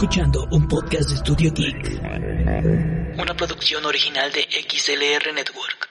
escuchando un podcast de Studio Geek. Una producción original de XLR Network.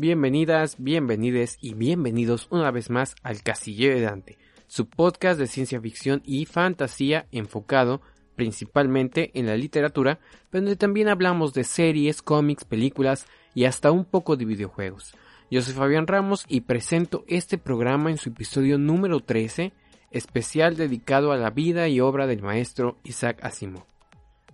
Bienvenidas, bienvenides y bienvenidos una vez más al Casillero de Dante, su podcast de ciencia ficción y fantasía enfocado principalmente en la literatura, pero donde también hablamos de series, cómics, películas y hasta un poco de videojuegos. Yo soy Fabián Ramos y presento este programa en su episodio número 13, especial dedicado a la vida y obra del maestro Isaac Asimov.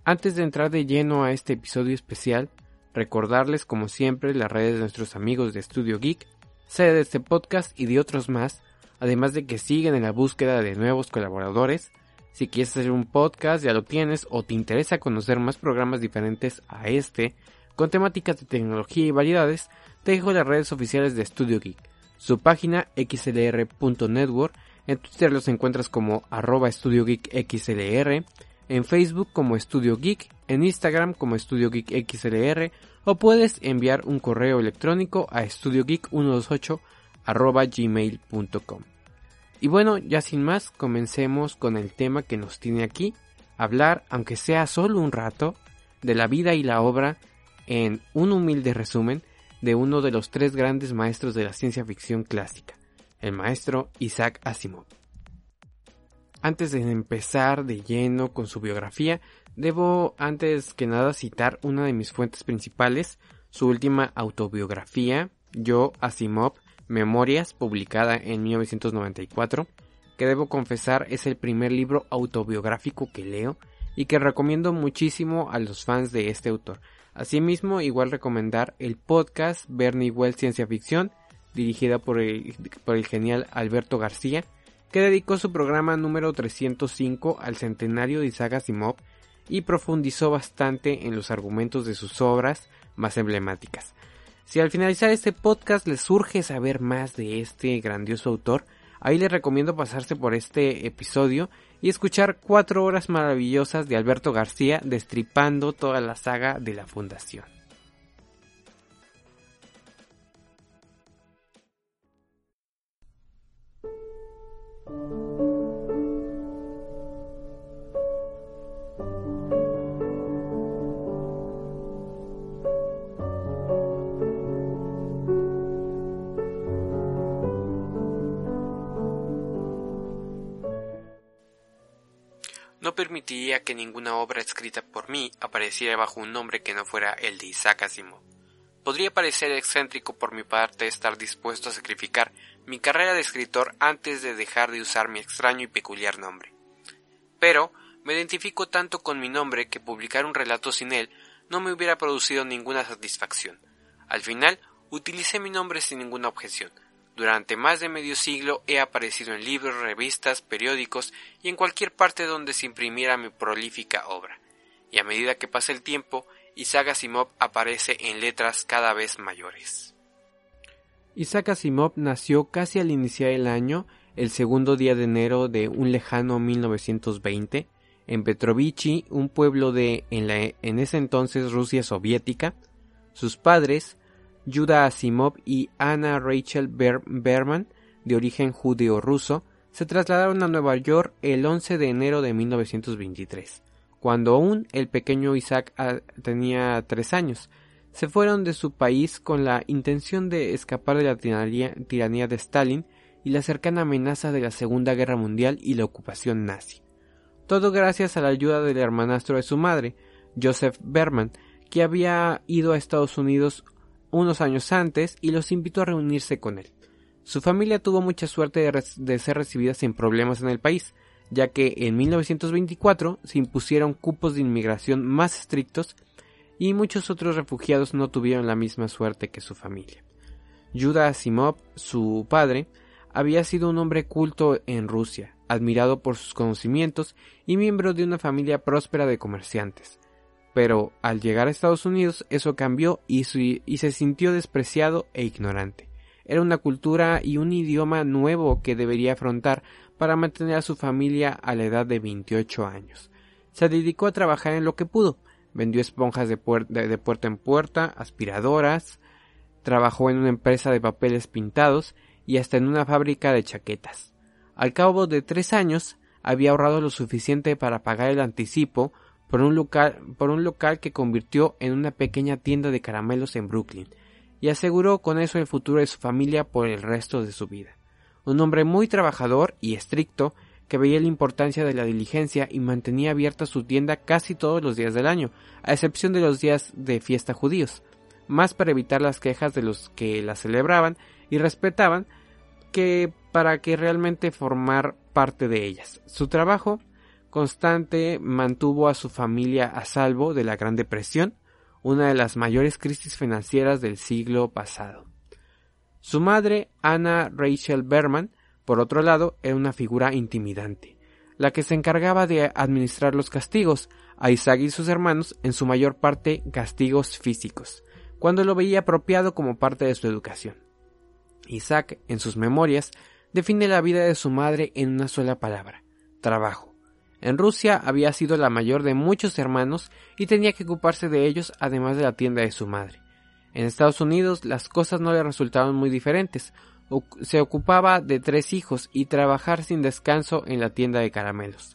Antes de entrar de lleno a este episodio especial, Recordarles como siempre las redes de nuestros amigos de Studio Geek, sede de este podcast y de otros más, además de que siguen en la búsqueda de nuevos colaboradores. Si quieres hacer un podcast ya lo tienes o te interesa conocer más programas diferentes a este, con temáticas de tecnología y variedades, te dejo las redes oficiales de Studio Geek, su página xlr.network, en Twitter los encuentras como arroba Studio Geek XLR, en Facebook como Studio Geek, en Instagram como Studio Geek XLR o puedes enviar un correo electrónico a studiogeek128 gmail.com. Y bueno, ya sin más, comencemos con el tema que nos tiene aquí, hablar, aunque sea solo un rato, de la vida y la obra en un humilde resumen de uno de los tres grandes maestros de la ciencia ficción clásica, el maestro Isaac Asimov. Antes de empezar de lleno con su biografía, debo antes que nada citar una de mis fuentes principales, su última autobiografía, Yo Asimov, Memorias, publicada en 1994, que debo confesar es el primer libro autobiográfico que leo y que recomiendo muchísimo a los fans de este autor. Asimismo, igual recomendar el podcast Bernie Well Ciencia Ficción, dirigida por el, por el genial Alberto García, que dedicó su programa número 305 al centenario de Isaac Asimov y profundizó bastante en los argumentos de sus obras más emblemáticas. Si al finalizar este podcast les surge saber más de este grandioso autor, ahí les recomiendo pasarse por este episodio y escuchar cuatro horas maravillosas de Alberto García destripando toda la saga de la Fundación. No permitiría que ninguna obra escrita por mí apareciera bajo un nombre que no fuera el de Isaac Asimov. Podría parecer excéntrico por mi parte estar dispuesto a sacrificar mi carrera de escritor antes de dejar de usar mi extraño y peculiar nombre. Pero me identifico tanto con mi nombre que publicar un relato sin él no me hubiera producido ninguna satisfacción. Al final, utilicé mi nombre sin ninguna objeción, durante más de medio siglo he aparecido en libros, revistas, periódicos y en cualquier parte donde se imprimiera mi prolífica obra. Y a medida que pasa el tiempo, Isaac Asimov aparece en letras cada vez mayores. Isaac Asimov nació casi al iniciar el año, el segundo día de enero de un lejano 1920, en Petrovichi, un pueblo de en, ese entonces Rusia soviética. Sus padres, Yuda Asimov y Anna Rachel Berman, de origen judeo-ruso, se trasladaron a Nueva York el 11 de enero de 1923, cuando aún el pequeño Isaac ah, tenía tres años. Se fueron de su país con la intención de escapar de la tiranía de Stalin y la cercana amenaza de la Segunda Guerra Mundial y la ocupación nazi. Todo gracias a la ayuda del hermanastro de su madre, Joseph Berman, que había ido a Estados Unidos unos años antes y los invitó a reunirse con él. Su familia tuvo mucha suerte de, ser recibida sin problemas en el país, ya que en 1924 se impusieron cupos de inmigración más estrictos y muchos otros refugiados no tuvieron la misma suerte que su familia. Yuda Asimov, su padre, había sido un hombre culto en Rusia, admirado por sus conocimientos y miembro de una familia próspera de comerciantes pero al llegar a Estados Unidos eso cambió y, se sintió despreciado e ignorante. era una cultura y un idioma nuevo que debería afrontar para mantener a su familia a la edad de 28 años. Se dedicó a trabajar en lo que pudo. Vendió esponjas de, puerta en puerta, aspiradoras, trabajó en una empresa de papeles pintados y hasta en una fábrica de chaquetas. Al cabo de tres años había ahorrado lo suficiente para pagar el anticipo por un local que convirtió en una pequeña tienda de caramelos en Brooklyn, y aseguró con eso el futuro de su familia por el resto de su vida. Un hombre muy trabajador y estricto, que veía la importancia de la diligencia y mantenía abierta su tienda casi todos los días del año, a excepción de los días de fiesta judíos, más para evitar las quejas de los que la celebraban y respetaban que para que realmente formar parte de ellas. Su trabajo constante mantuvo a su familia a salvo de la Gran Depresión, una de las mayores crisis financieras del siglo pasado. Su madre, Anna Rachel Berman, por otro lado, era una figura intimidante, la que se encargaba de administrar los castigos a Isaac y sus hermanos, en su mayor parte castigos físicos, cuando lo veía apropiado como parte de su educación. Isaac, en sus memorias, define la vida de su madre en una sola palabra, trabajo. En Rusia había sido la mayor de muchos hermanos y tenía que ocuparse de ellos además de la tienda de su madre. En Estados Unidos las cosas no le resultaban muy diferentes. Se ocupaba de tres hijos y trabajar sin descanso en la tienda de caramelos.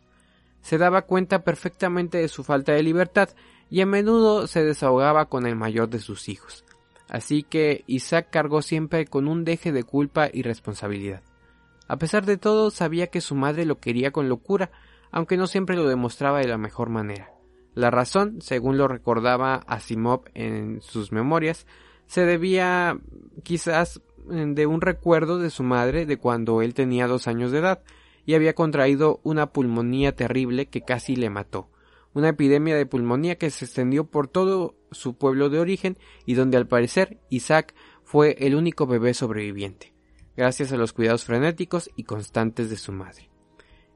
Se daba cuenta perfectamente de su falta de libertad y a menudo se desahogaba con el mayor de sus hijos. Así que Isaac cargó siempre con un deje de culpa y responsabilidad. A pesar de todo, sabía que su madre lo quería con locura, aunque no siempre lo demostraba de la mejor manera. La razón, según lo recordaba Asimov en sus memorias, se debía quizás de un recuerdo de su madre de cuando él tenía dos años de edad y había contraído una pulmonía terrible que casi le mató, una epidemia de pulmonía que se extendió por todo su pueblo de origen y donde al parecer Isaac fue el único bebé sobreviviente, gracias a los cuidados frenéticos y constantes de su madre.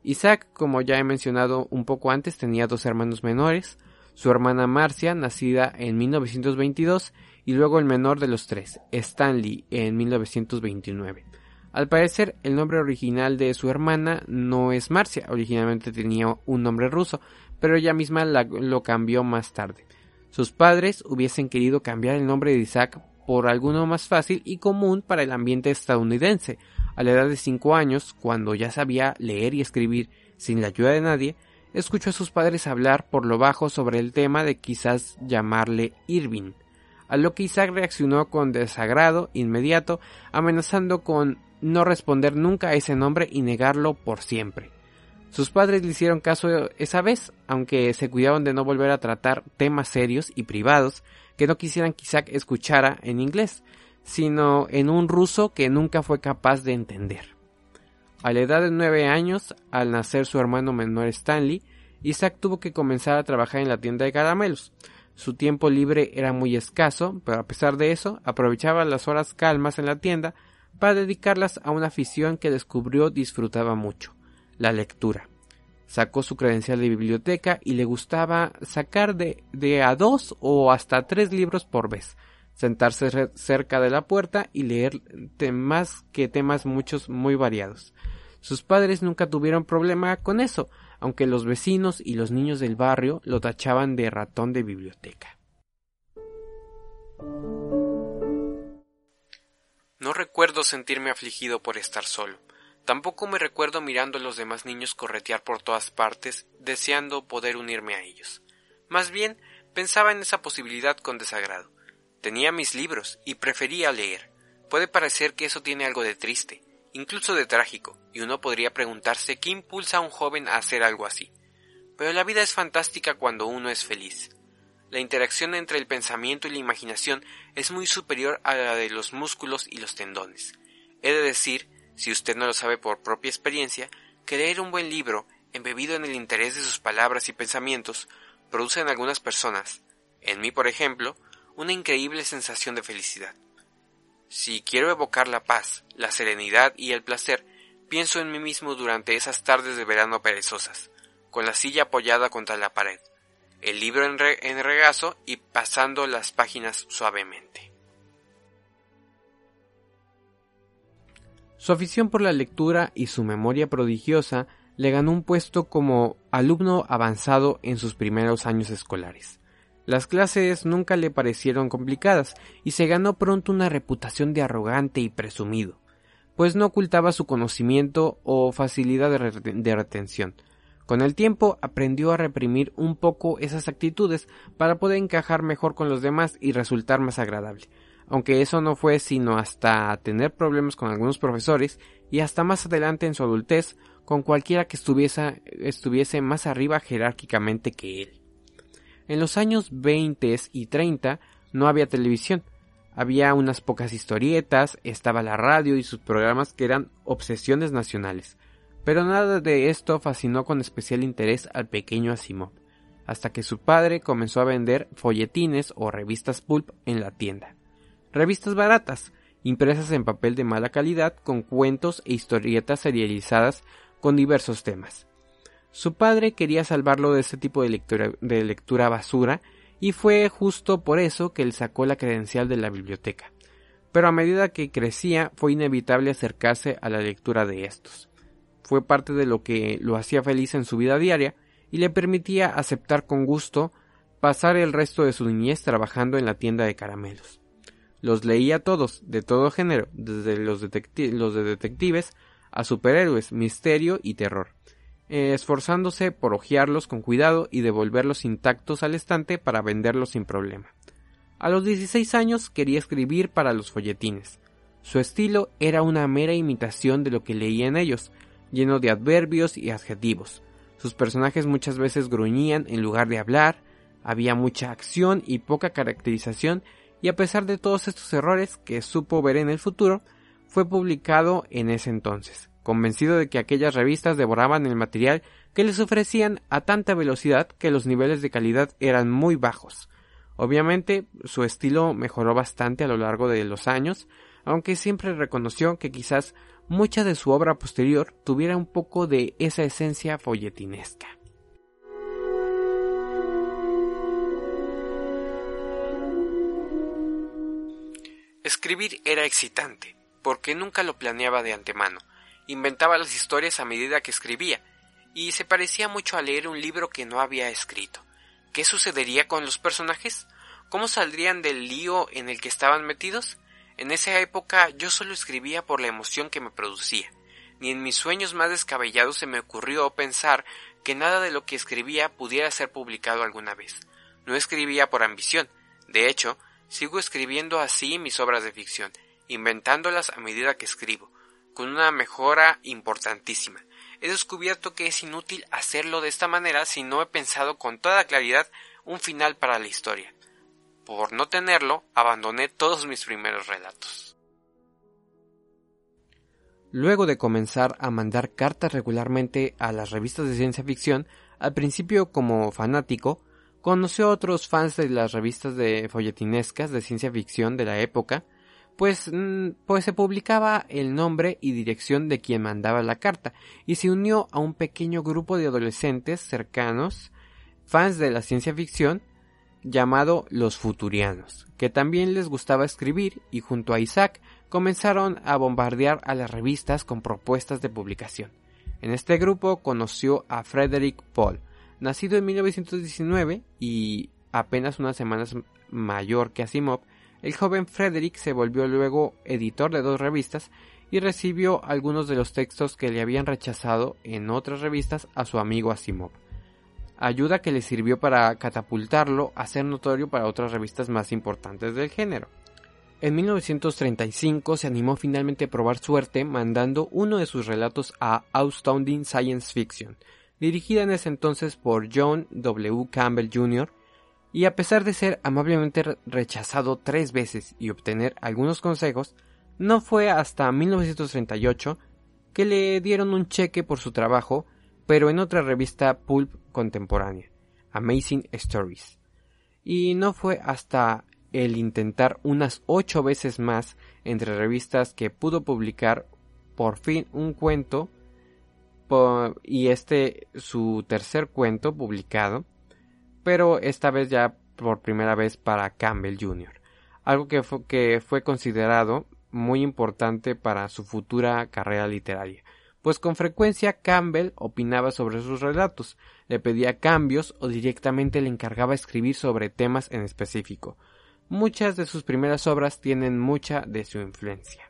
Isaac, como ya he mencionado un poco antes, tenía dos hermanos menores, su hermana Marcia, nacida en 1922, y luego el menor de los tres, Stanley, en 1929. Al parecer, el nombre original de su hermana no es Marcia, originalmente tenía un nombre ruso, pero ella misma lo cambió más tarde. Sus padres hubiesen querido cambiar el nombre de Isaac por alguno más fácil y común para el ambiente estadounidense, a la edad de cinco años, cuando ya sabía leer y escribir sin la ayuda de nadie, escuchó a sus padres hablar por lo bajo sobre el tema de quizás llamarle Irving, a lo que Isaac reaccionó con desagrado inmediato, amenazando con no responder nunca a ese nombre y negarlo por siempre. Sus padres le hicieron caso esa vez, aunque se cuidaban de no volver a tratar temas serios y privados que no quisieran que Isaac escuchara en inglés, sino en un ruso que nunca fue capaz de entender. A la edad de nueve años, al nacer su hermano menor Stanley, Isaac tuvo que comenzar a trabajar en la tienda de caramelos. Su tiempo libre era muy escaso, pero a pesar de eso, aprovechaba las horas calmas en la tienda para dedicarlas a una afición que descubrió disfrutaba mucho, la lectura. Sacó su credencial de biblioteca y le gustaba sacar de, de a dos o hasta tres libros por vez, sentarse cerca de la puerta y leer temas que temas muchos muy variados. Sus padres nunca tuvieron problema con eso, aunque los vecinos y los niños del barrio lo tachaban de ratón de biblioteca. No recuerdo sentirme afligido por estar solo. Tampoco me recuerdo mirando a los demás niños corretear por todas partes, deseando poder unirme a ellos. Más bien, pensaba en esa posibilidad con desagrado. Tenía mis libros y prefería leer. Puede parecer que eso tiene algo de triste, incluso de trágico, y uno podría preguntarse qué impulsa a un joven a hacer algo así. Pero la vida es fantástica cuando uno es feliz. La interacción entre el pensamiento y la imaginación es muy superior a la de los músculos y los tendones. He de decir, si usted no lo sabe por propia experiencia, que leer un buen libro, embebido en el interés de sus palabras y pensamientos, produce en algunas personas, en mí por ejemplo, una increíble sensación de felicidad. Si quiero evocar la paz, la serenidad y el placer, pienso en mí mismo durante esas tardes de verano perezosas, con la silla apoyada contra la pared, el libro en, regazo y pasando las páginas suavemente. Su afición por la lectura y su memoria prodigiosa le ganó un puesto como alumno avanzado en sus primeros años escolares. Las clases nunca le parecieron complicadas y se ganó pronto una reputación de arrogante y presumido, pues no ocultaba su conocimiento o facilidad de, retención. Con el tiempo aprendió a reprimir un poco esas actitudes para poder encajar mejor con los demás y resultar más agradable, aunque eso no fue sino hasta tener problemas con algunos profesores y hasta más adelante en su adultez con cualquiera que estuviese, más arriba jerárquicamente que él. En los años 20 y 30 no había televisión, había unas pocas historietas, estaba la radio y sus programas que eran obsesiones nacionales, pero nada de esto fascinó con especial interés al pequeño Asimov, hasta que su padre comenzó a vender folletines o revistas pulp en la tienda. Revistas baratas, impresas en papel de mala calidad con cuentos e historietas serializadas con diversos temas. Su padre quería salvarlo de ese tipo de lectura, basura y fue justo por eso que él sacó la credencial de la biblioteca. Pero a medida que crecía fue inevitable acercarse a la lectura de estos. Fue parte de lo que lo hacía feliz en su vida diaria y le permitía aceptar con gusto pasar el resto de su niñez trabajando en la tienda de caramelos. Los leía todos, de todo género, desde los de detectives a superhéroes, misterio y terror, esforzándose por hojearlos con cuidado y devolverlos intactos al estante para venderlos sin problema. A los 16 años quería escribir para los folletines. Su estilo era una mera imitación de lo que leía en ellos, lleno de adverbios y adjetivos. Sus personajes muchas veces gruñían en lugar de hablar, había mucha acción y poca caracterización, y a pesar de todos estos errores que supo ver en el futuro, fue publicado en ese entonces, convencido de que aquellas revistas devoraban el material que les ofrecían a tanta velocidad que los niveles de calidad eran muy bajos. Obviamente su estilo mejoró bastante a lo largo de los años, aunque siempre reconoció que quizás mucha de su obra posterior tuviera un poco de esa esencia folletinesca. Escribir era excitante, porque nunca lo planeaba de antemano. Inventaba las historias a medida que escribía, y se parecía mucho a leer un libro que no había escrito. ¿Qué sucedería con los personajes? ¿Cómo saldrían del lío en el que estaban metidos? En esa época yo solo escribía por la emoción que me producía. Ni en mis sueños más descabellados se me ocurrió pensar que nada de lo que escribía pudiera ser publicado alguna vez. No escribía por ambición. De hecho, sigo escribiendo así mis obras de ficción, inventándolas a medida que escribo, con una mejora importantísima. He descubierto que es inútil hacerlo de esta manera si no he pensado con toda claridad un final para la historia. Por no tenerlo, abandoné todos mis primeros relatos. Luego de comenzar a mandar cartas regularmente a las revistas de ciencia ficción, al principio como fanático, conoció a otros fans de las revistas de folletinescas de ciencia ficción de la época, pues, mm, pues se publicaba el nombre y dirección de quien mandaba la carta y se unió a un pequeño grupo de adolescentes cercanos, fans de la ciencia ficción, llamado los Futurianos, que también les gustaba escribir y junto a Isaac comenzaron a bombardear a las revistas con propuestas de publicación. En este grupo conoció a Frederick Paul, nacido en 1919 y apenas unas semanas mayor que Asimov, el joven Frederick se volvió luego editor de dos revistas y recibió algunos de los textos que le habían rechazado en otras revistas a su amigo Asimov. Ayuda que le sirvió para catapultarlo a ser notorio para otras revistas más importantes del género. En 1935 se animó finalmente a probar suerte mandando uno de sus relatos a Astounding Science Fiction, dirigida en ese entonces por John W. Campbell Jr., y a pesar de ser amablemente rechazado tres veces y obtener algunos consejos, no fue hasta 1938 que le dieron un cheque por su trabajo, pero en otra revista pulp contemporánea, Amazing Stories. Y no fue hasta el intentar unas ocho veces más entre revistas que pudo publicar por fin un cuento y este su tercer cuento publicado pero esta vez ya por primera vez para Campbell Jr. Algo que fue, que fue considerado muy importante para su futura carrera literaria, pues con frecuencia Campbell opinaba sobre sus relatos, le pedía cambios o directamente le encargaba escribir sobre temas en específico. Muchas de sus primeras obras tienen mucha de su influencia.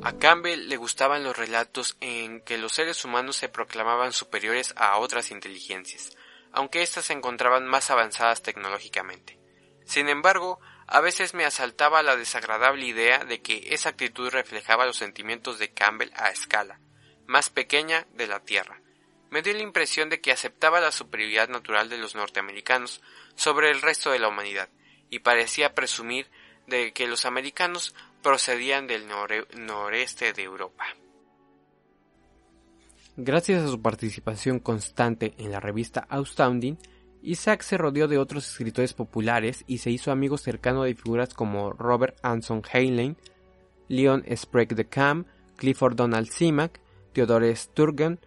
A Campbell le gustaban los relatos en que los seres humanos se proclamaban superiores a otras inteligencias, aunque éstas se encontraban más avanzadas tecnológicamente. Sin embargo, a veces me asaltaba la desagradable idea de que esa actitud reflejaba los sentimientos de Campbell a escala, más pequeña de la Tierra. Me dio la impresión de que aceptaba la superioridad natural de los norteamericanos sobre el resto de la humanidad, y parecía presumir de que los americanos procedían del noreste de Europa. Gracias a su participación constante en la revista Astounding, Isaac se rodeó de otros escritores populares y se hizo amigo cercano de figuras como Robert Anson Heinlein, Leon Sprague de Cam, Clifford Donald Simak, Theodore Sturgeon,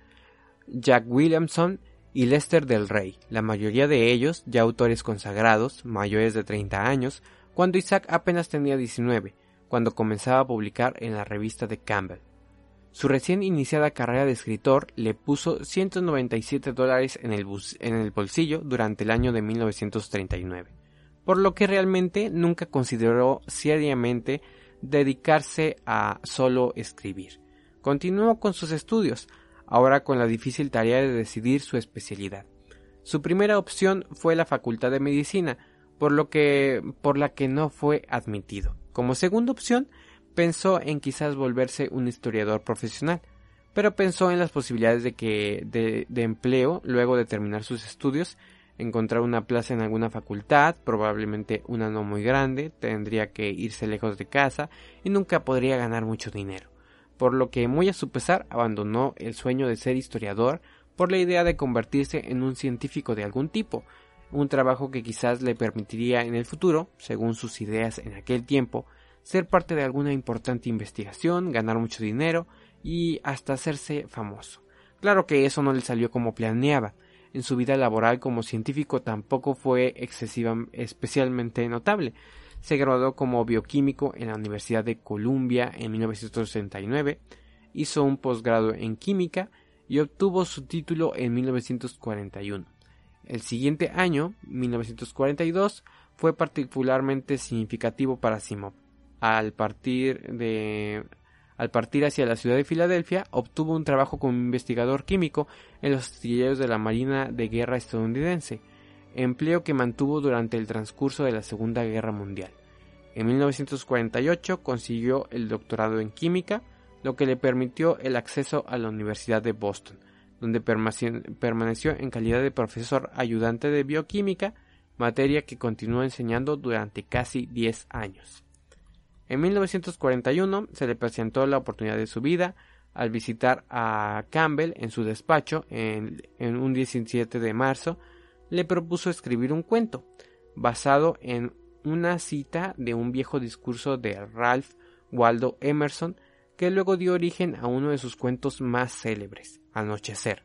Jack Williamson y Lester del Rey, la mayoría de ellos ya autores consagrados, mayores de 30 años, cuando Isaac apenas tenía 19, cuando comenzaba a publicar en la revista de Campbell. Su recién iniciada carrera de escritor le puso 197 dólares en el, en el bolsillo durante el año de 1939, por lo que realmente nunca consideró seriamente dedicarse a solo escribir. Continuó con sus estudios, ahora con la difícil tarea de decidir su especialidad. Su primera opción fue la Facultad de Medicina, por lo que por la que no fue admitido. Como segunda opción, pensó en quizás volverse un historiador profesional, pero pensó en las posibilidades de que de, empleo luego de terminar sus estudios, encontrar una plaza en alguna facultad, probablemente una no muy grande, tendría que irse lejos de casa y nunca podría ganar mucho dinero, por lo que muy a su pesar abandonó el sueño de ser historiador por la idea de convertirse en un científico de algún tipo, un trabajo que quizás le permitiría en el futuro, según sus ideas en aquel tiempo, ser parte de alguna importante investigación, ganar mucho dinero y hasta hacerse famoso. Claro que eso no le salió como planeaba. En su vida laboral como científico tampoco fue excesiva, especialmente notable. Se graduó como bioquímico en la Universidad de Columbia en 1969, hizo un posgrado en química y obtuvo su título en 1941. El siguiente año, 1942, fue particularmente significativo para Simov al partir de al partir hacia la ciudad de Filadelfia, obtuvo un trabajo como investigador químico en los astilleros de la Marina de Guerra estadounidense, empleo que mantuvo durante el transcurso de la Segunda Guerra Mundial. En 1948 consiguió el doctorado en química, lo que le permitió el acceso a la Universidad de Boston, donde permaneció en calidad de profesor ayudante de bioquímica, materia que continuó enseñando durante casi 10 años. En 1941 se le presentó la oportunidad de su vida al visitar a Campbell en su despacho en, un 17 de marzo, le propuso escribir un cuento basado en una cita de un viejo discurso de Ralph Waldo Emerson que luego dio origen a uno de sus cuentos más célebres, Anochecer,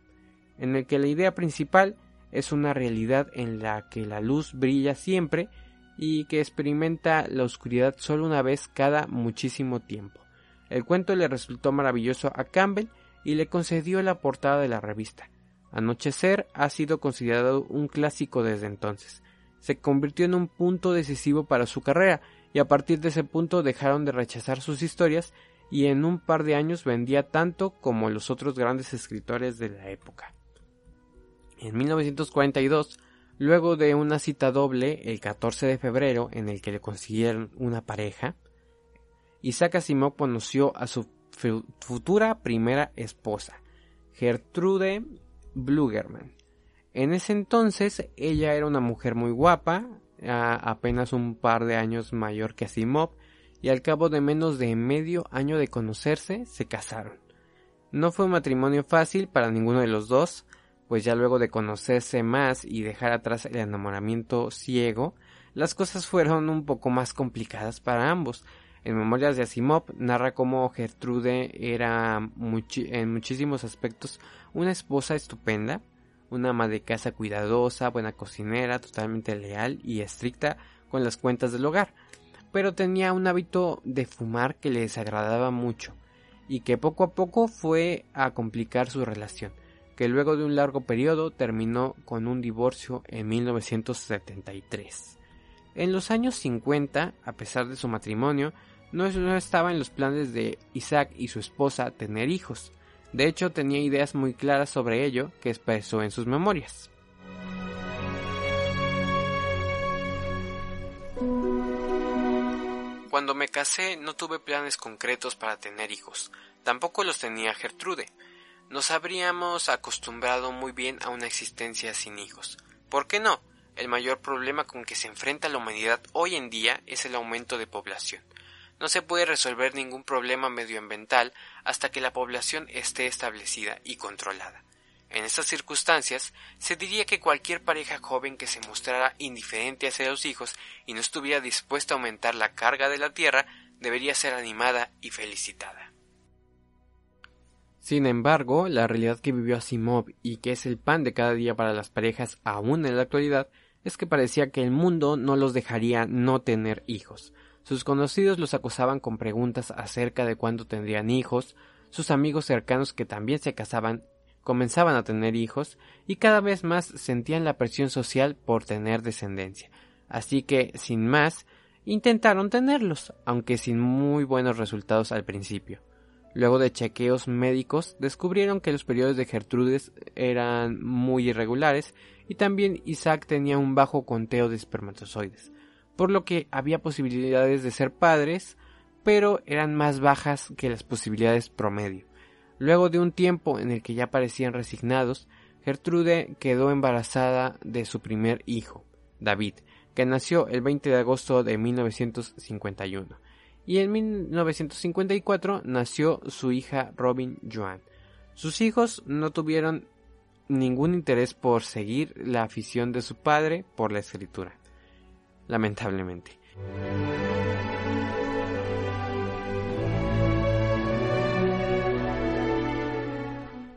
en el que la idea principal es una realidad en la que la luz brilla siempre y que experimenta la oscuridad solo una vez cada muchísimo tiempo. El cuento le resultó maravilloso a Campbell y le concedió la portada de la revista. Anochecer ha sido considerado un clásico desde entonces. Se convirtió en un punto decisivo para su carrera y a partir de ese punto dejaron de rechazar sus historias y en un par de años vendía tanto como los otros grandes escritores de la época. En 1942 Luego de una cita doble el 14 de febrero en el que le consiguieron una pareja, Isaac Asimov conoció a su futura primera esposa, Gertrude Blugerman. En ese entonces ella era una mujer muy guapa, apenas un par de años mayor que Asimov, y al cabo de menos de medio año de conocerse se casaron. No fue un matrimonio fácil para ninguno de los dos, pues ya luego de conocerse más y dejar atrás el enamoramiento ciego, las cosas fueron un poco más complicadas para ambos. En Memorias de Asimov narra cómo Gertrude era en muchísimos aspectos una esposa estupenda, una ama de casa cuidadosa, buena cocinera, totalmente leal y estricta con las cuentas del hogar, pero tenía un hábito de fumar que le desagradaba mucho y que poco a poco fue a complicar su relación, que luego de un largo periodo terminó con un divorcio en 1973. En los años 50, a pesar de su matrimonio, no estaba en los planes de Isaac y su esposa tener hijos. De hecho, tenía ideas muy claras sobre ello que expresó en sus memorias. Cuando me casé no tuve planes concretos para tener hijos, tampoco los tenía Gertrude. Nos habríamos acostumbrado muy bien a una existencia sin hijos. ¿Por qué no? El mayor problema con que se enfrenta la humanidad hoy en día es el aumento de población. No se puede resolver ningún problema medioambiental hasta que la población esté establecida y controlada. En estas circunstancias, se diría que cualquier pareja joven que se mostrara indiferente hacia los hijos y no estuviera dispuesta a aumentar la carga de la tierra debería ser animada y felicitada. Sin embargo, la realidad que vivió Asimov y que es el pan de cada día para las parejas aún en la actualidad es que parecía que el mundo no los dejaría no tener hijos. Sus conocidos los acosaban con preguntas acerca de cuándo tendrían hijos, sus amigos cercanos que también se casaban comenzaban a tener hijos y cada vez más sentían la presión social por tener descendencia. Así que, sin más, intentaron tenerlos, aunque sin muy buenos resultados al principio. Luego de chequeos médicos, descubrieron que los periodos de Gertrudes eran muy irregulares y también Isaac tenía un bajo conteo de espermatozoides por lo que había posibilidades de ser padres, pero eran más bajas que las posibilidades promedio. Luego de un tiempo en el que ya parecían resignados, Gertrude quedó embarazada de su primer hijo, David, que nació el 20 de agosto de 1951. Y en 1954 nació su hija Robin Joan. Sus hijos no tuvieron ningún interés por seguir la afición de su padre por la escritura lamentablemente.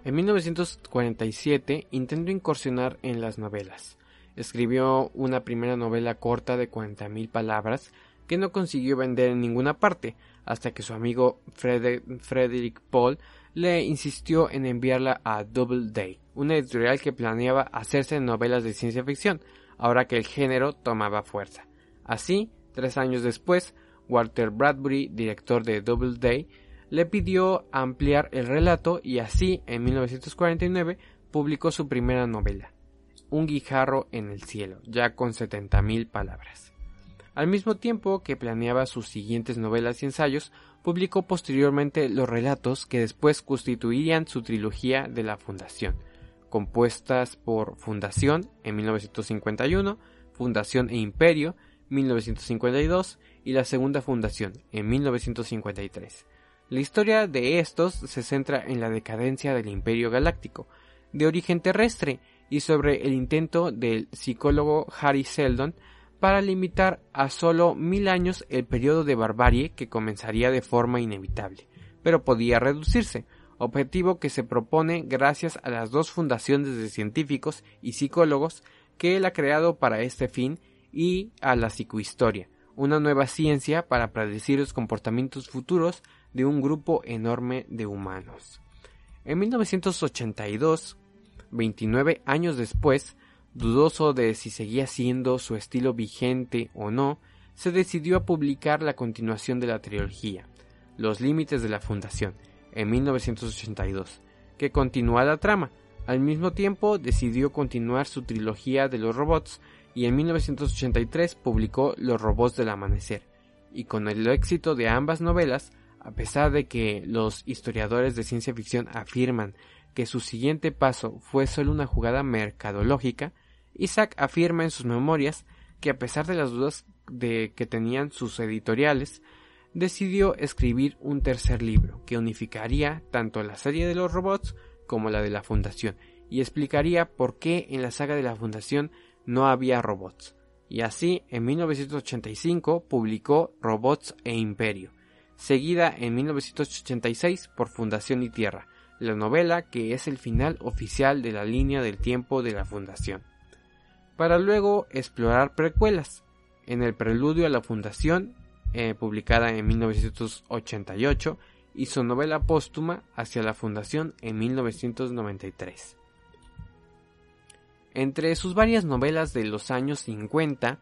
En 1947 intentó incursionar en las novelas. Escribió una primera novela corta de 40.000 palabras que no consiguió vender en ninguna parte, hasta que su amigo Frederick Paul le insistió en enviarla a Double Day, una editorial que planeaba hacerse novelas de ciencia ficción, ahora que el género tomaba fuerza. Así, tres años después, Walter Bradbury, director de Doubleday, le pidió ampliar el relato y así, en 1949, publicó su primera novela, Un guijarro en el cielo, ya con 70.000 palabras. Al mismo tiempo que planeaba sus siguientes novelas y ensayos, publicó posteriormente los relatos que después constituirían su trilogía de la Fundación, compuestas por Fundación en 1951, Fundación e Imperio 1952 y la Segunda Fundación en 1953. La historia de estos se centra en la decadencia del Imperio Galáctico, de origen terrestre, y sobre el intento del psicólogo Harry Seldon para limitar a solo mil años el periodo de barbarie que comenzaría de forma inevitable, pero podía reducirse, objetivo que se propone gracias a las dos fundaciones de científicos y psicólogos que él ha creado para este fin y a la psicohistoria, una nueva ciencia para predecir los comportamientos futuros de un grupo enorme de humanos. En 1982, 29 años después, dudoso de si seguía siendo su estilo vigente o no, se decidió a publicar la continuación de la trilogía, Los Límites de la Fundación, en 1982, que continúa la trama. Al mismo tiempo decidió continuar su trilogía de los robots y en 1983 publicó Los robots del amanecer. Y con el éxito de ambas novelas, a pesar de que los historiadores de ciencia ficción afirman que su siguiente paso fue solo una jugada mercadológica, Isaac afirma en sus memorias que a pesar de las dudas de que tenían sus editoriales, decidió escribir un tercer libro que unificaría tanto la serie de los robots como la de la Fundación y explicaría por qué en la saga de la Fundación no había robots. Y así, en 1985 publicó Robots e Imperio, seguida en 1986 por Fundación y Tierra, la novela que es el final oficial de la línea del tiempo de la Fundación, para luego explorar precuelas. En el preludio a la Fundación, eh, publicada en 1988, y su novela póstuma Hacia la Fundación en 1993. Entre sus varias novelas de los años 50,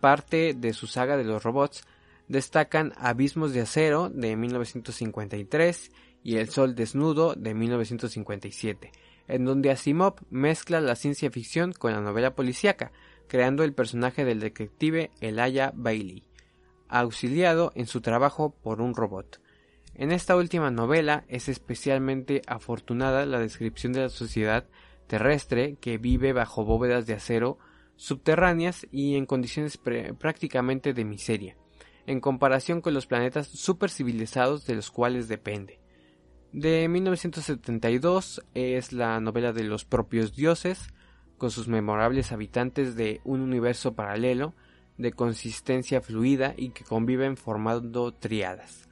parte de su saga de los robots destacan Abismos de Acero de 1953 y El Sol Desnudo de 1957, en donde Asimov mezcla la ciencia ficción con la novela policíaca, creando el personaje del detective Elijah Bailey, auxiliado en su trabajo por un robot. En esta última novela es especialmente afortunada la descripción de la sociedad terrestre que vive bajo bóvedas de acero subterráneas y en condiciones prácticamente de miseria en comparación con los planetas supercivilizados de los cuales depende. De 1972 es la novela de los propios dioses, con sus memorables habitantes de un universo paralelo, de consistencia fluida y que conviven formando triadas.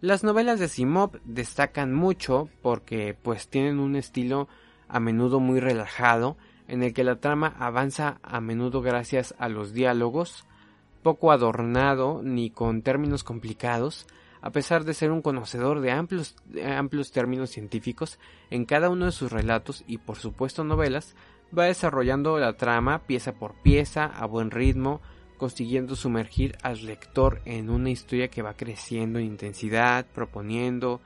Las novelas de Simov destacan mucho porque pues tienen un estilo a menudo muy relajado, en el que la trama avanza a menudo gracias a los diálogos, poco adornado ni con términos complicados, a pesar de ser un conocedor de amplios, amplios términos científicos, en cada uno de sus relatos y por supuesto novelas, va desarrollando la trama pieza por pieza a buen ritmo, consiguiendo sumergir al lector en una historia que va creciendo en intensidad, proponiendo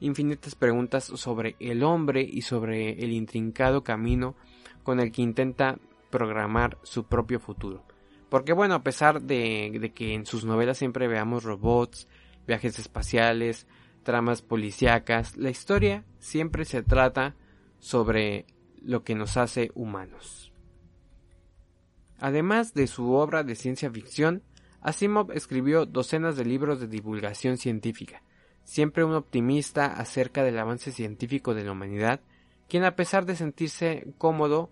infinitas preguntas sobre el hombre y sobre el intrincado camino con el que intenta programar su propio futuro. Porque bueno, a pesar de, que en sus novelas siempre veamos robots, viajes espaciales, tramas policíacas, la historia siempre se trata sobre lo que nos hace humanos. Además de su obra de ciencia ficción, Asimov escribió docenas de libros de divulgación científica, siempre un optimista acerca del avance científico de la humanidad, quien a pesar de sentirse cómodo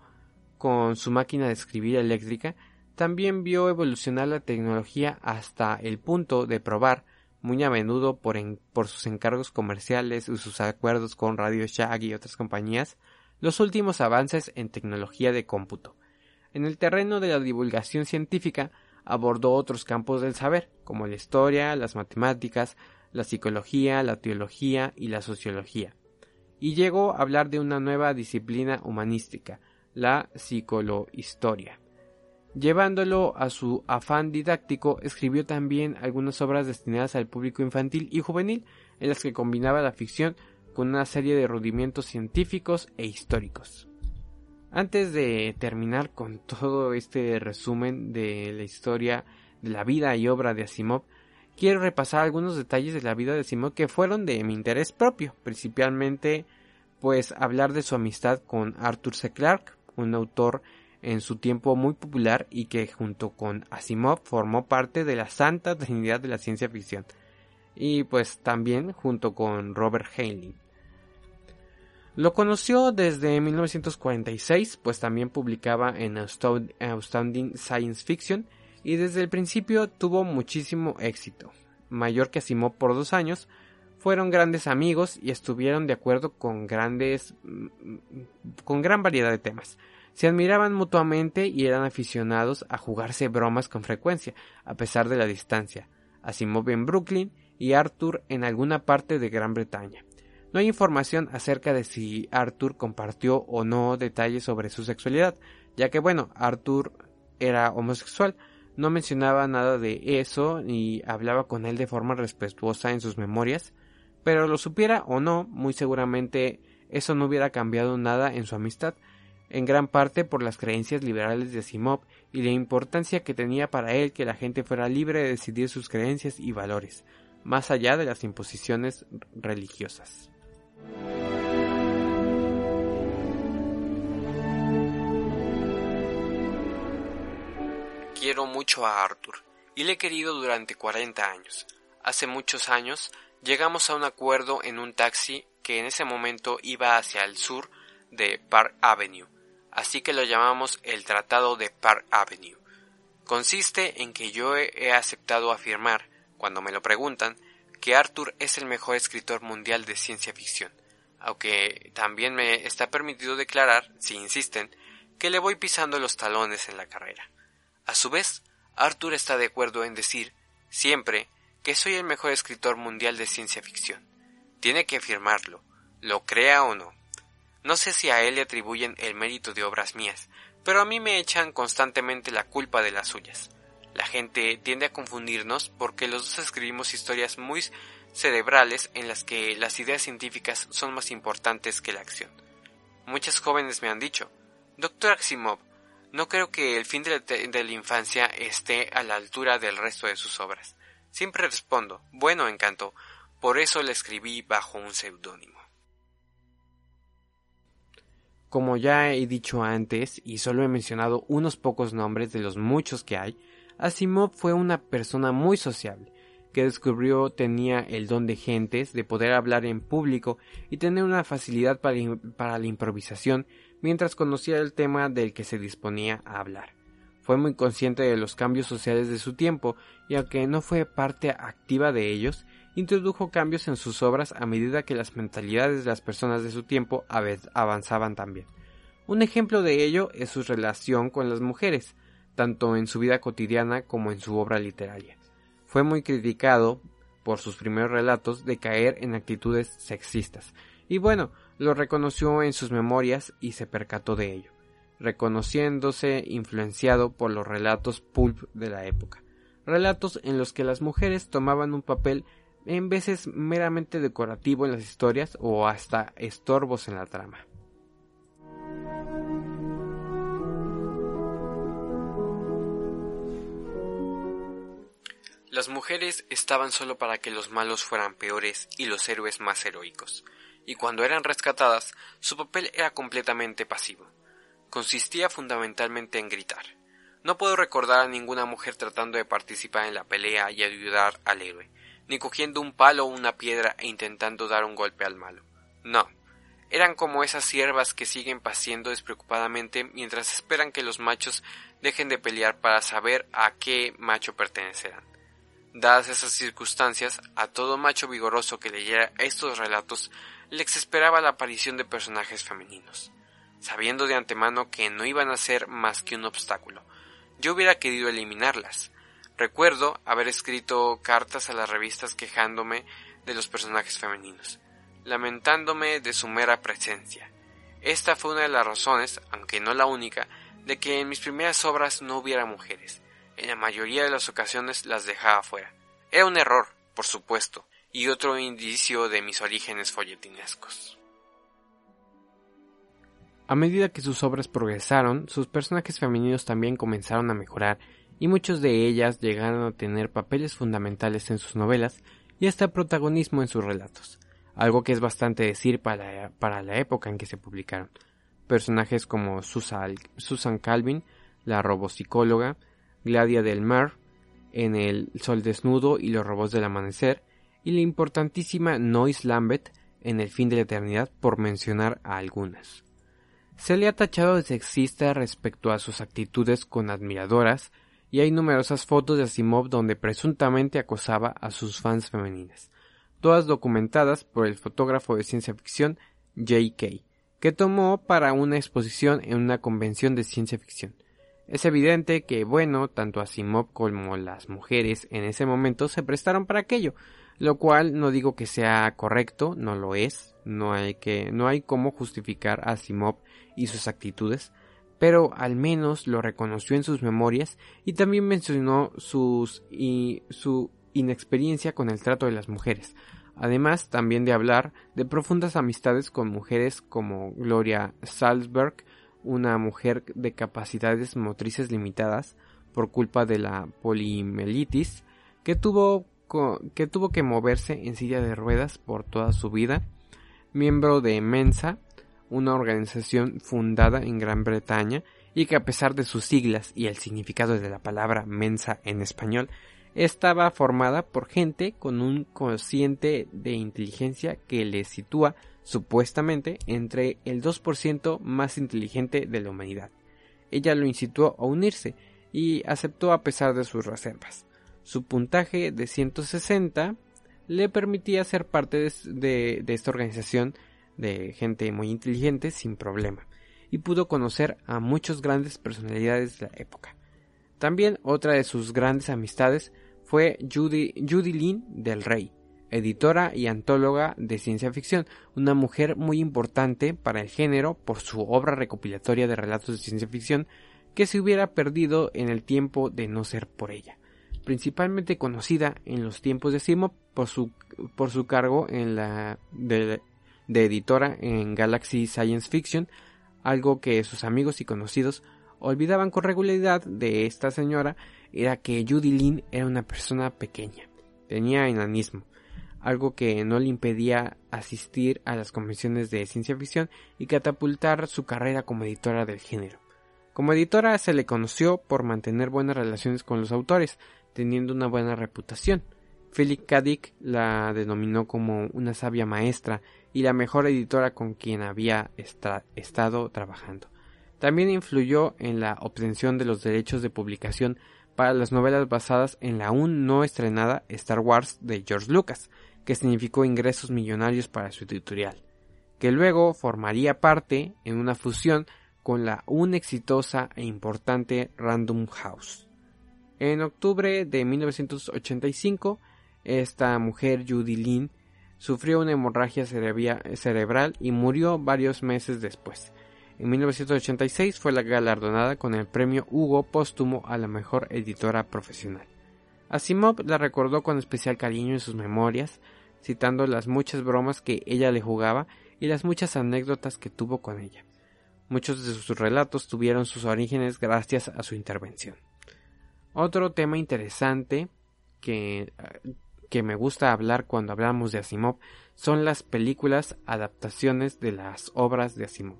con su máquina de escribir eléctrica, también vio evolucionar la tecnología hasta el punto de probar, muy a menudo por, sus encargos comerciales y sus acuerdos con Radio Shack y otras compañías, los últimos avances en tecnología de cómputo. En el terreno de la divulgación científica abordó otros campos del saber, como la historia, las matemáticas, la psicología, la teología y la sociología. Y llegó a hablar de una nueva disciplina humanística, la psicolohistoria. Llevándolo a su afán didáctico, escribió también algunas obras destinadas al público infantil y juvenil, en las que combinaba la ficción con una serie de rudimentos científicos e históricos. Antes de terminar con todo este resumen de la historia de la vida y obra de Asimov, quiero repasar algunos detalles de la vida de Asimov que fueron de mi interés propio, principalmente pues hablar de su amistad con Arthur C. Clarke, un autor en su tiempo muy popular y que junto con Asimov formó parte de la santa trinidad de la ciencia ficción. Y pues también junto con Robert Heinlein. Lo conoció desde 1946, pues también publicaba en Astounding Science Fiction y desde el principio tuvo muchísimo éxito. Mayor que Asimov por dos años, fueron grandes amigos y estuvieron de acuerdo con grandes mm, con gran variedad de temas. Se admiraban mutuamente y eran aficionados a jugarse bromas con frecuencia, a pesar de la distancia. Asimov en Brooklyn y Arthur en alguna parte de Gran Bretaña. No hay información acerca de si Arthur compartió o no detalles sobre su sexualidad, ya que bueno, Arthur era homosexual, no mencionaba nada de eso ni hablaba con él de forma respetuosa en sus memorias, pero lo supiera o no, muy seguramente eso no hubiera cambiado nada en su amistad, en gran parte por las creencias liberales de Simov y la importancia que tenía para él que la gente fuera libre de decidir sus creencias y valores, más allá de las imposiciones religiosas. Quiero mucho a Arthur, y le he querido durante 40 años. Hace muchos años llegamos a un acuerdo en un taxi que en ese momento iba hacia el sur de Park Avenue, así que lo llamamos el Tratado de Park Avenue. Consiste en que yo he aceptado afirmar, cuando me lo preguntan, que Arthur es el mejor escritor mundial de ciencia ficción. aunque también me está permitido declarar, si insisten, que le voy pisando los talones en la carrera. A su vez, Arthur está de acuerdo en decir, siempre, que soy el mejor escritor mundial de ciencia ficción. Tiene que afirmarlo, lo crea o no. No sé si a él le atribuyen el mérito de obras mías, pero a mí me echan constantemente la culpa de las suyas. La gente tiende a confundirnos porque los dos escribimos historias muy cerebrales en las que las ideas científicas son más importantes que la acción. Muchas jóvenes me han dicho, Doctor Asimov, no creo que el fin de la, infancia esté a la altura del resto de sus obras. Siempre respondo, bueno, encanto, por eso le escribí bajo un seudónimo. Como ya he dicho antes, y solo he mencionado unos pocos nombres de los muchos que hay, Asimov fue una persona muy sociable, que descubrió tenía el don de gentes, de poder hablar en público y tener una facilidad para, para la improvisación mientras conocía el tema del que se disponía a hablar. Fue muy consciente de los cambios sociales de su tiempo y aunque no fue parte activa de ellos, introdujo cambios en sus obras a medida que las mentalidades de las personas de su tiempo avanzaban también. Un ejemplo de ello es su relación con las mujeres, tanto en su vida cotidiana como en su obra literaria. Fue muy criticado por sus primeros relatos de caer en actitudes sexistas, y bueno, lo reconoció en sus memorias y se percató de ello, reconociéndose influenciado por los relatos pulp de la época, relatos en los que las mujeres tomaban un papel en veces meramente decorativo en las historias o hasta estorbos en la trama. Las mujeres estaban solo para que los malos fueran peores y los héroes más heroicos, y cuando eran rescatadas, su papel era completamente pasivo. Consistía fundamentalmente en gritar. No puedo recordar a ninguna mujer tratando de participar en la pelea y ayudar al héroe, ni cogiendo un palo o una piedra e intentando dar un golpe al malo. No, eran como esas siervas que siguen paciendo despreocupadamente mientras esperan que los machos dejen de pelear para saber a qué macho pertenecerán. Dadas esas circunstancias, a todo macho vigoroso que leyera estos relatos les esperaba la aparición de personajes femeninos, sabiendo de antemano que no iban a ser más que un obstáculo. Yo hubiera querido eliminarlas, Recuerdo haber escrito cartas a las revistas quejándome de los personajes femeninos, lamentándome de su mera presencia. Esta fue una de las razones, aunque no la única, de que en mis primeras obras no hubiera mujeres. En la mayoría de las ocasiones las dejaba fuera. Era un error, por supuesto, y otro indicio de mis orígenes folletinescos. A medida que sus obras progresaron, sus personajes femeninos también comenzaron a mejorar y muchos de ellas llegaron a tener papeles fundamentales en sus novelas y hasta protagonismo en sus relatos, algo que es bastante decir para, para la época en que se publicaron. Personajes como Susan, Calvin, la robopsicóloga, Gladia del Mar, en El Sol Desnudo y los Robos del Amanecer, y la importantísima Nois Lambert en El Fin de la Eternidad, por mencionar a algunas. Se le ha tachado de sexista respecto a sus actitudes con admiradoras y hay numerosas fotos de Asimov donde presuntamente acosaba a sus fans femeninas, todas documentadas por el fotógrafo de ciencia ficción J.K., que tomó para una exposición en una convención de ciencia ficción. Es evidente que, bueno, tanto Asimov como las mujeres en ese momento se prestaron para aquello, lo cual no digo que sea correcto, no lo es, no hay que, no hay cómo justificar a Asimov y sus actitudes, pero al menos lo reconoció en sus memorias y también mencionó y su inexperiencia con el trato de las mujeres, además también de hablar de profundas amistades con mujeres como Gloria Salzberg, una mujer de capacidades motrices limitadas por culpa de la polimelitis, que tuvo, que tuvo que moverse en silla de ruedas por toda su vida, miembro de Mensa, una organización fundada en Gran Bretaña y que a pesar de sus siglas y el significado de la palabra mensa en español, estaba formada por gente con un cociente de inteligencia que le sitúa supuestamente entre el 2% más inteligente de la humanidad. Ella lo incitó a unirse y aceptó a pesar de sus reservas. Su puntaje de 160 le permitía ser parte de, de esta organización de gente muy inteligente sin problema, y pudo conocer a muchas grandes personalidades de la época. También otra de sus grandes amistades fue Judy, Judy Lynn del Rey, editora y antóloga de ciencia ficción, una mujer muy importante para el género por su obra recopilatoria de relatos de ciencia ficción que se hubiera perdido en el tiempo de no ser por ella. Principalmente conocida en los tiempos de Simo por su, por su cargo en la de, de editora en Galaxy Science Fiction, algo que sus amigos y conocidos olvidaban con regularidad de esta señora era que Judy Lynn era una persona pequeña, tenía enanismo, algo que no le impedía asistir a las convenciones de ciencia ficción y catapultar su carrera como editora del género. Como editora se le conoció por mantener buenas relaciones con los autores, teniendo una buena reputación. Philip K. La denominó como una sabia maestra y la mejor editora con quien había estado trabajando. También influyó en la obtención de los derechos de publicación para las novelas basadas en la aún no estrenada Star Wars de George Lucas, que significó ingresos millonarios para su editorial, que luego formaría parte en una fusión con la aún exitosa e importante Random House. En octubre de 1985, esta mujer, Judy Lynn, sufrió una hemorragia cerebral y murió varios meses después. En 1986 fue la galardonada con el premio Hugo póstumo a la mejor editora profesional. Asimov la recordó con especial cariño en sus memorias, citando las muchas bromas que ella le jugaba y las muchas anécdotas que tuvo con ella. Muchos de sus relatos tuvieron sus orígenes gracias a su intervención. Otro tema interesante que, que me gusta hablar cuando hablamos de Asimov son las películas adaptaciones de las obras de Asimov.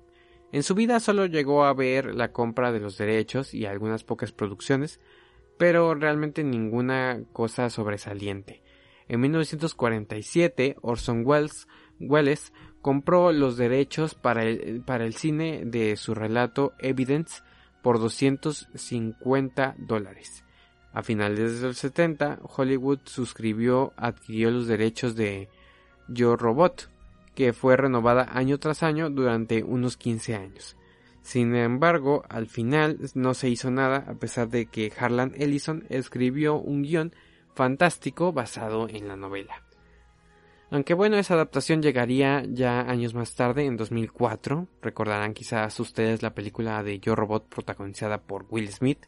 En su vida solo llegó a ver la compra de los derechos y algunas pocas producciones, pero realmente ninguna cosa sobresaliente. En 1947, Orson Welles, compró los derechos para el, para el cine de su relato Evidence por 250 dólares. A finales de los 70, Hollywood suscribió, adquirió los derechos de Yo Robot, que fue renovada año tras año durante unos 15 años. Sin embargo, al final no se hizo nada a pesar de que Harlan Ellison escribió un guion fantástico basado en la novela. Aunque bueno, esa adaptación llegaría ya años más tarde, en 2004. Recordarán quizás ustedes la película de Yo Robot protagonizada por Will Smith.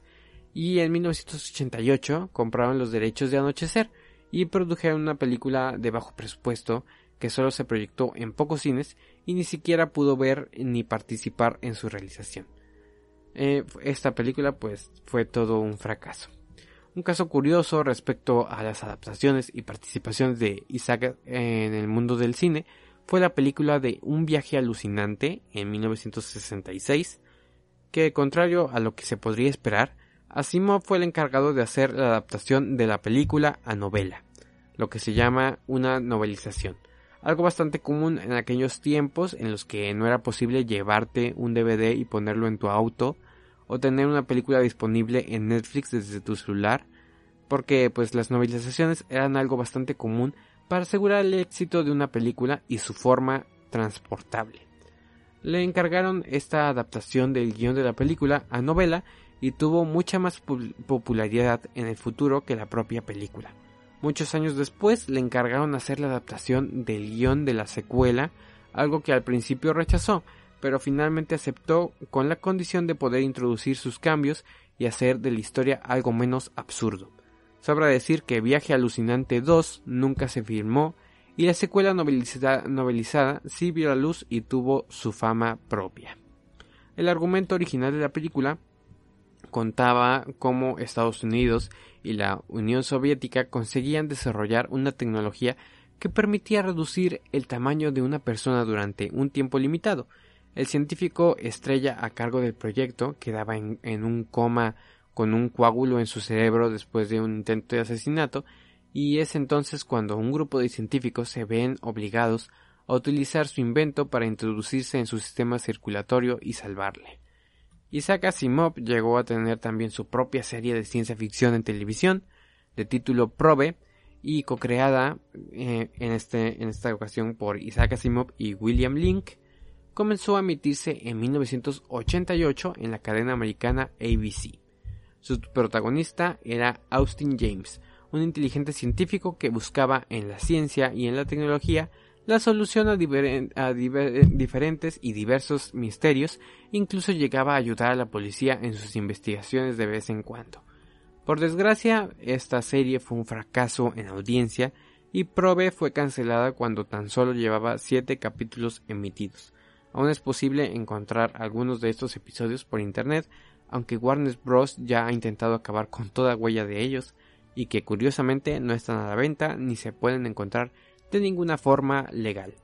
Y en 1988 compraron los derechos de Anochecer y produjeron una película de bajo presupuesto que solo se proyectó en pocos cines y ni siquiera pudo ver ni participar en su realización. Eh, esta película pues fue todo un fracaso. Un caso curioso respecto a las adaptaciones y participaciones de Isaac en el mundo del cine fue la película de Un viaje alucinante en 1966, que contrario a lo que se podría esperar, Asimov fue el encargado de hacer la adaptación de la película a novela, lo que se llama una novelización, algo bastante común en aquellos tiempos en los que no era posible llevarte un DVD y ponerlo en tu auto o tener una película disponible en Netflix desde tu celular, porque pues las novelizaciones eran algo bastante común para asegurar el éxito de una película y su forma transportable. Le encargaron esta adaptación del guion de la película a novela y tuvo mucha más popularidad en el futuro que la propia película. Muchos años después le encargaron hacer la adaptación del guion de la secuela, algo que al principio rechazó, pero finalmente aceptó con la condición de poder introducir sus cambios y hacer de la historia algo menos absurdo. Sobra decir que Viaje Alucinante 2 nunca se firmó y la secuela novelizada, novelizada sí vio la luz y tuvo su fama propia. El argumento original de la película contaba cómo Estados Unidos y la Unión Soviética conseguían desarrollar una tecnología que permitía reducir el tamaño de una persona durante un tiempo limitado, el científico estrella a cargo del proyecto quedaba en, en un coma con un coágulo en su cerebro después de un intento de asesinato y es entonces cuando un grupo de científicos se ven obligados a utilizar su invento para introducirse en su sistema circulatorio y salvarle. Isaac Asimov llegó a tener también su propia serie de ciencia ficción en televisión, de título Probe, y co-creada eh, en, este, en esta ocasión por Isaac Asimov y William Link, comenzó a emitirse en 1988 en la cadena americana ABC. Su protagonista era Austin James, un inteligente científico que buscaba en la ciencia y en la tecnología la solución a, diferentes y diversos misterios, incluso llegaba a ayudar a la policía en sus investigaciones de vez en cuando. Por desgracia, esta serie fue un fracaso en audiencia y Probe fue cancelada cuando tan solo llevaba 7 capítulos emitidos. Aún es posible encontrar algunos de estos episodios por internet, aunque Warner Bros. ya ha intentado acabar con toda huella de ellos, y que curiosamente no están a la venta ni se pueden encontrar de ninguna forma legal.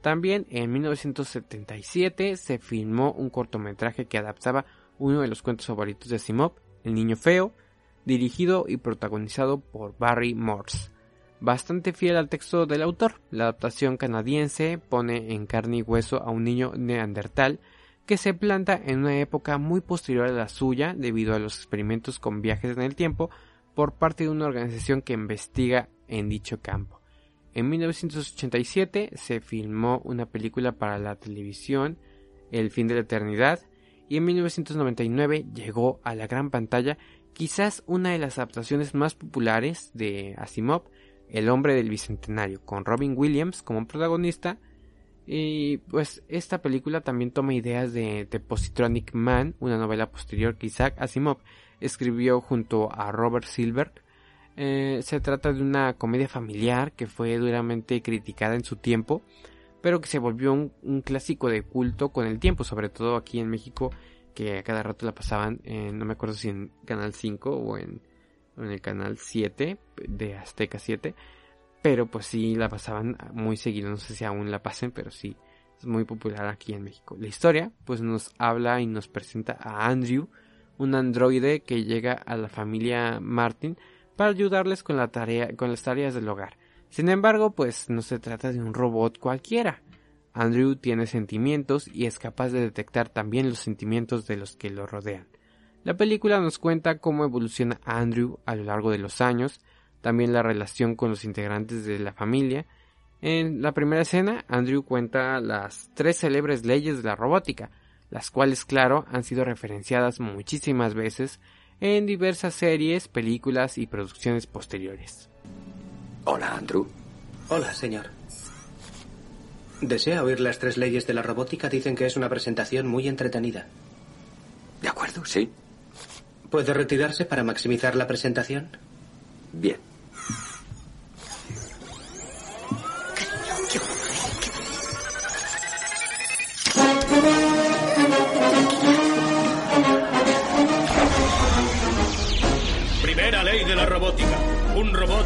También en 1977 se filmó un cortometraje que adaptaba uno de los cuentos favoritos de Asimov, El Niño Feo, dirigido y protagonizado por Barry Morse. Bastante fiel al texto del autor, la adaptación canadiense pone en carne y hueso a un niño neandertal que se planta en una época muy posterior a la suya debido a los experimentos con viajes en el tiempo por parte de una organización que investiga en dicho campo. En 1987 se filmó una película para la televisión, El fin de la eternidad, y en 1999 llegó a la gran pantalla quizás una de las adaptaciones más populares de Asimov, El hombre del bicentenario, con Robin Williams como protagonista. Y pues esta película también toma ideas de The Positronic Man, una novela posterior que Isaac Asimov escribió junto a Robert Silver. Eh, se trata de una comedia familiar que fue duramente criticada en su tiempo, pero que se volvió un, clásico de culto con el tiempo, sobre todo aquí en México, que a cada rato la pasaban, en, no me acuerdo si en Canal 5 o en, en el Canal 7 de Azteca 7, pero pues sí la pasaban muy seguido, no sé si aún la pasen, pero sí es muy popular aquí en México. La historia pues nos habla y nos presenta a Andrew, un androide que llega a la familia Martin para ayudarles con, la tarea, con las tareas del hogar. Sin embargo, pues no se trata de un robot cualquiera. Andrew tiene sentimientos y es capaz de detectar también los sentimientos de los que lo rodean. La película nos cuenta cómo evoluciona Andrew a lo largo de los años, también la relación con los integrantes de la familia. En la primera escena, Andrew cuenta las tres célebres leyes de la robótica, las cuales, claro, han sido referenciadas muchísimas veces en diversas series, películas y producciones posteriores. Hola, Andrew. Hola, señor. ¿Desea oír las tres leyes de la robótica? Dicen que es una presentación muy entretenida. De acuerdo, sí. ¿Puede retirarse para maximizar la presentación? Bien.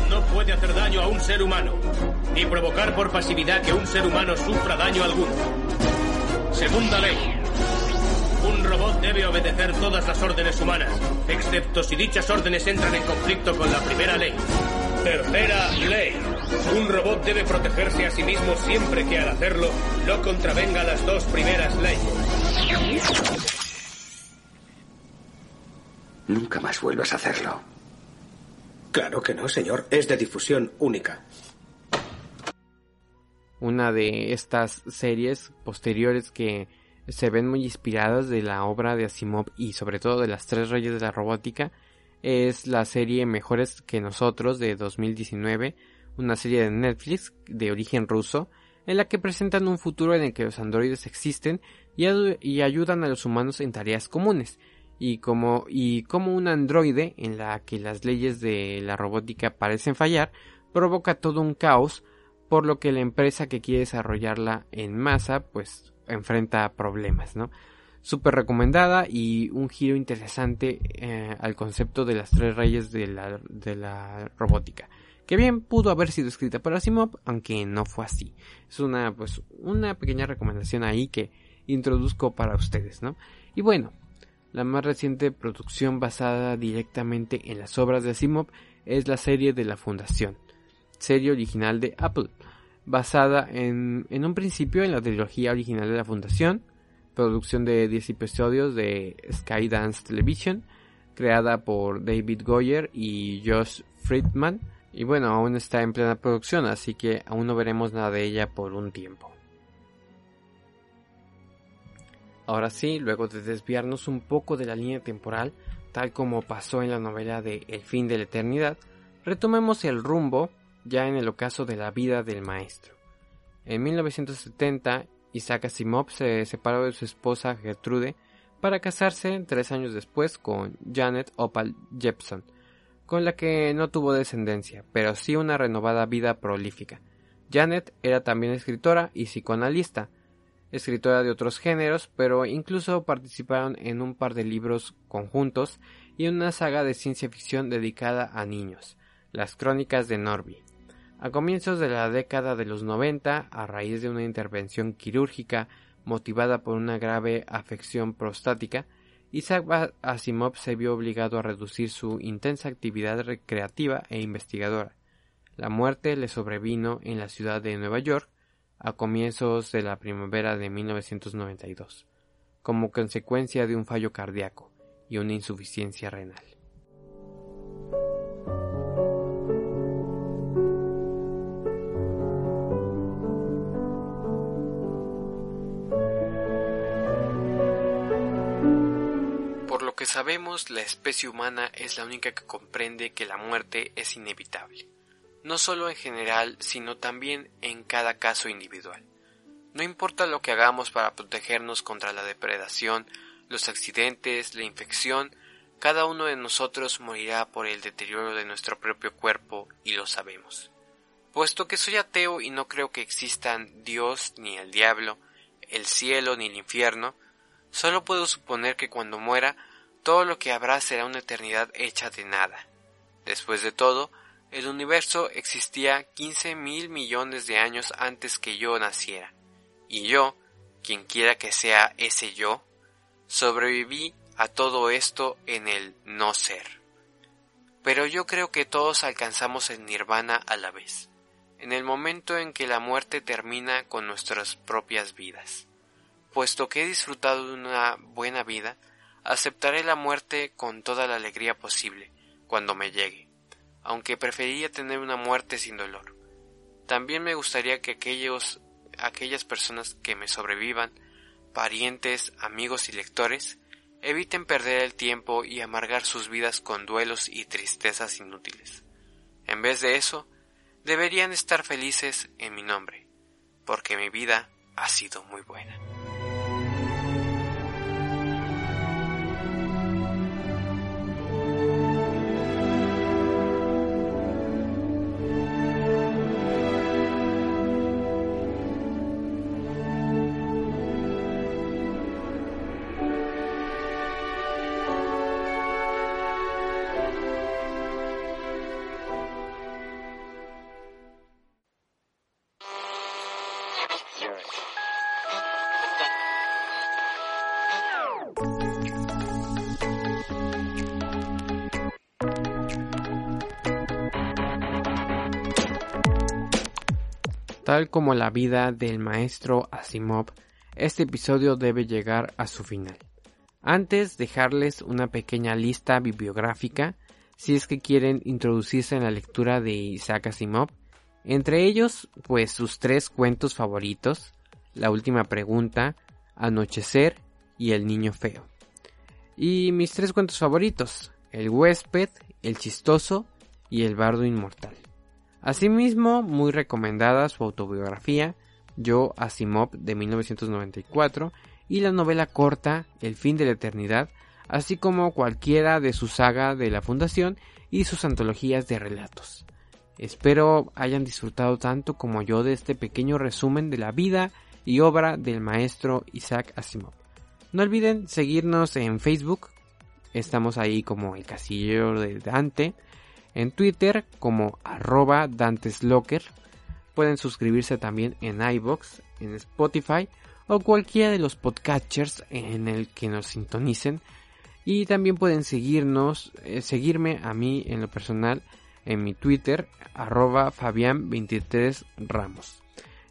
No puede hacer daño a un ser humano, ni provocar por pasividad que un ser humano sufra daño alguno. Segunda ley. Un robot debe obedecer todas las órdenes humanas, excepto si dichas órdenes entran en conflicto con la primera ley. Tercera ley. Un robot debe protegerse a sí mismo siempre que al hacerlo no contravenga las dos primeras leyes. Nunca más vuelvas a hacerlo. Claro que no, señor. Es de difusión única. Una de estas series posteriores que se ven muy inspiradas de la obra de Asimov y sobre todo de las tres reyes de la robótica es la serie Mejores que nosotros de 2019, una serie de Netflix de origen ruso en la que presentan un futuro en el que los androides existen y, y ayudan a los humanos en tareas comunes y como, y como un androide en la que las leyes de la robótica parecen fallar, provoca todo un caos, por lo que la empresa que quiere desarrollarla en masa, pues enfrenta problemas, ¿no? Súper recomendada y un giro interesante eh, al concepto de las tres reyes de la, de la robótica. Que bien pudo haber sido escrita por Asimov, aunque no fue así. Es una, pues, una pequeña recomendación ahí que introduzco para ustedes, ¿no? Y bueno, la más reciente producción basada directamente en las obras de Asimov es la serie de la Fundación, serie original de Apple, basada en, en un principio en la trilogía original de la Fundación, producción de 10 episodios de Skydance Television, creada por David Goyer y Josh Friedman, Y bueno, aún está en plena producción, así que aún no veremos nada de ella por un tiempo. Ahora sí, luego de desviarnos un poco de la línea temporal, tal como pasó en la novela de El fin de la eternidad, retomemos el rumbo ya en el ocaso de la vida del maestro. En 1970, Isaac Asimov se separó de su esposa Gertrude para casarse tres años después con Janet Opal Jepson, con la que no tuvo descendencia, pero sí una renovada vida prolífica. Janet era también escritora y psicoanalista, escritora de otros géneros, pero incluso participaron en un par de libros conjuntos y una saga de ciencia ficción dedicada a niños, Las Crónicas de Norby. A comienzos de la década de los 90, a raíz de una intervención quirúrgica motivada por una grave afección prostática, Isaac Asimov se vio obligado a reducir su intensa actividad recreativa e investigadora. La muerte le sobrevino en la ciudad de Nueva York a comienzos de la primavera de 1992, como consecuencia de un fallo cardíaco y una insuficiencia renal. Por lo que sabemos, la especie humana es la única que comprende que la muerte es inevitable no solo en general, sino también en cada caso individual. No importa lo que hagamos para protegernos contra la depredación, los accidentes, la infección, cada uno de nosotros morirá por el deterioro de nuestro propio cuerpo y lo sabemos. Puesto que soy ateo y no creo que existan Dios ni el diablo, el cielo ni el infierno, solo puedo suponer que cuando muera todo lo que habrá será una eternidad hecha de nada. Después de todo, el universo existía 15 mil millones de años antes que yo naciera, y yo, quien quiera que sea ese yo, sobreviví a todo esto en el no ser. Pero yo creo que todos alcanzamos el nirvana a la vez, en el momento en que la muerte termina con nuestras propias vidas. Puesto que he disfrutado de una buena vida, aceptaré la muerte con toda la alegría posible cuando me llegue aunque preferiría tener una muerte sin dolor. También me gustaría que aquellos, aquellas personas que me sobrevivan, parientes, amigos y lectores, eviten perder el tiempo y amargar sus vidas con duelos y tristezas inútiles. En vez de eso, deberían estar felices en mi nombre, porque mi vida ha sido muy buena. Tal como la vida del maestro Asimov, este episodio debe llegar a su final. Antes, dejarles una pequeña lista bibliográfica si es que quieren introducirse en la lectura de Isaac Asimov. Entre ellos, pues sus tres cuentos favoritos, La última pregunta, Anochecer y El niño feo. Y mis tres cuentos favoritos, El huésped, El chistoso y El bardo inmortal. Asimismo, muy recomendada su autobiografía, Yo Asimov de 1994, y la novela corta El fin de la eternidad, así como cualquiera de su saga de la Fundación y sus antologías de relatos. Espero hayan disfrutado tanto como yo de este pequeño resumen de la vida y obra del maestro Isaac Asimov. No olviden seguirnos en Facebook, estamos ahí como el casillero de Dante, en Twitter como arroba danteslocker. Pueden suscribirse también en iBox, en Spotify o cualquiera de los podcatchers en el que nos sintonicen. Y también pueden seguirnos, eh, seguirme a mí en lo personal en mi Twitter, arroba Fabián23 Ramos.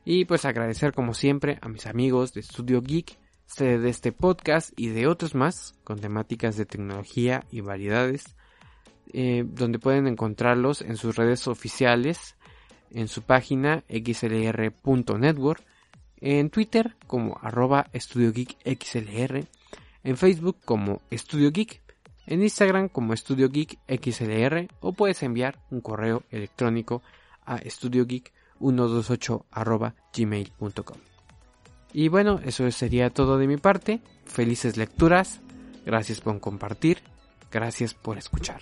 Y pues agradecer como siempre a mis amigos de Studio Geek, de este podcast y de otros más con temáticas de tecnología y variedades eh, donde pueden encontrarlos en sus redes oficiales, en su página xlr.network, en Twitter como arroba Estudio Geek XLR, en Facebook como Estudio Geek, en Instagram como Estudio Geek XLR o puedes enviar un correo electrónico a estudiogeek128 arroba gmail.com. Y bueno, eso sería todo de mi parte. Felices lecturas. Gracias por compartir. Gracias por escuchar.